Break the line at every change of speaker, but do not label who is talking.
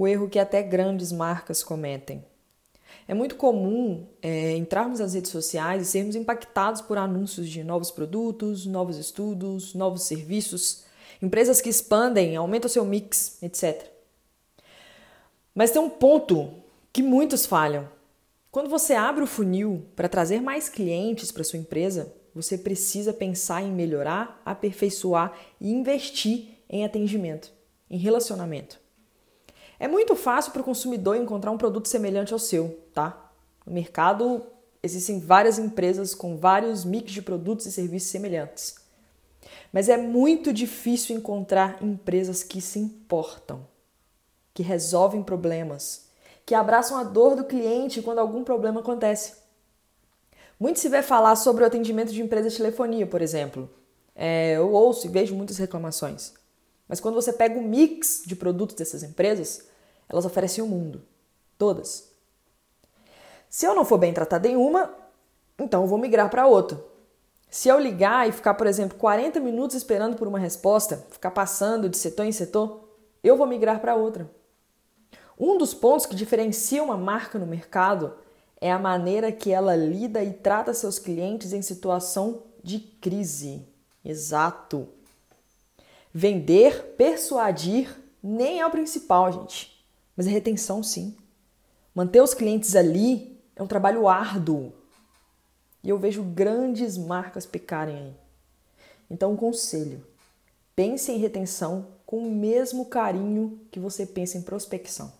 o erro que até grandes marcas cometem. É muito comum é, entrarmos nas redes sociais e sermos impactados por anúncios de novos produtos, novos estudos, novos serviços, empresas que expandem, aumentam seu mix, etc. Mas tem um ponto que muitos falham. Quando você abre o funil para trazer mais clientes para sua empresa, você precisa pensar em melhorar, aperfeiçoar e investir em atendimento, em relacionamento. É muito fácil para o consumidor encontrar um produto semelhante ao seu, tá? No mercado existem várias empresas com vários mix de produtos e serviços semelhantes. Mas é muito difícil encontrar empresas que se importam, que resolvem problemas, que abraçam a dor do cliente quando algum problema acontece. Muito se vê falar sobre o atendimento de empresas de telefonia, por exemplo. É, eu ouço e vejo muitas reclamações. Mas quando você pega o mix de produtos dessas empresas, elas oferecem o mundo. Todas. Se eu não for bem tratada em uma, então eu vou migrar para outra. Se eu ligar e ficar, por exemplo, 40 minutos esperando por uma resposta, ficar passando de setor em setor, eu vou migrar para outra. Um dos pontos que diferencia uma marca no mercado é a maneira que ela lida e trata seus clientes em situação de crise. Exato. Vender, persuadir, nem é o principal, gente mas a retenção sim. Manter os clientes ali é um trabalho árduo. E eu vejo grandes marcas pecarem aí. Então, um conselho: pense em retenção com o mesmo carinho que você pensa em prospecção.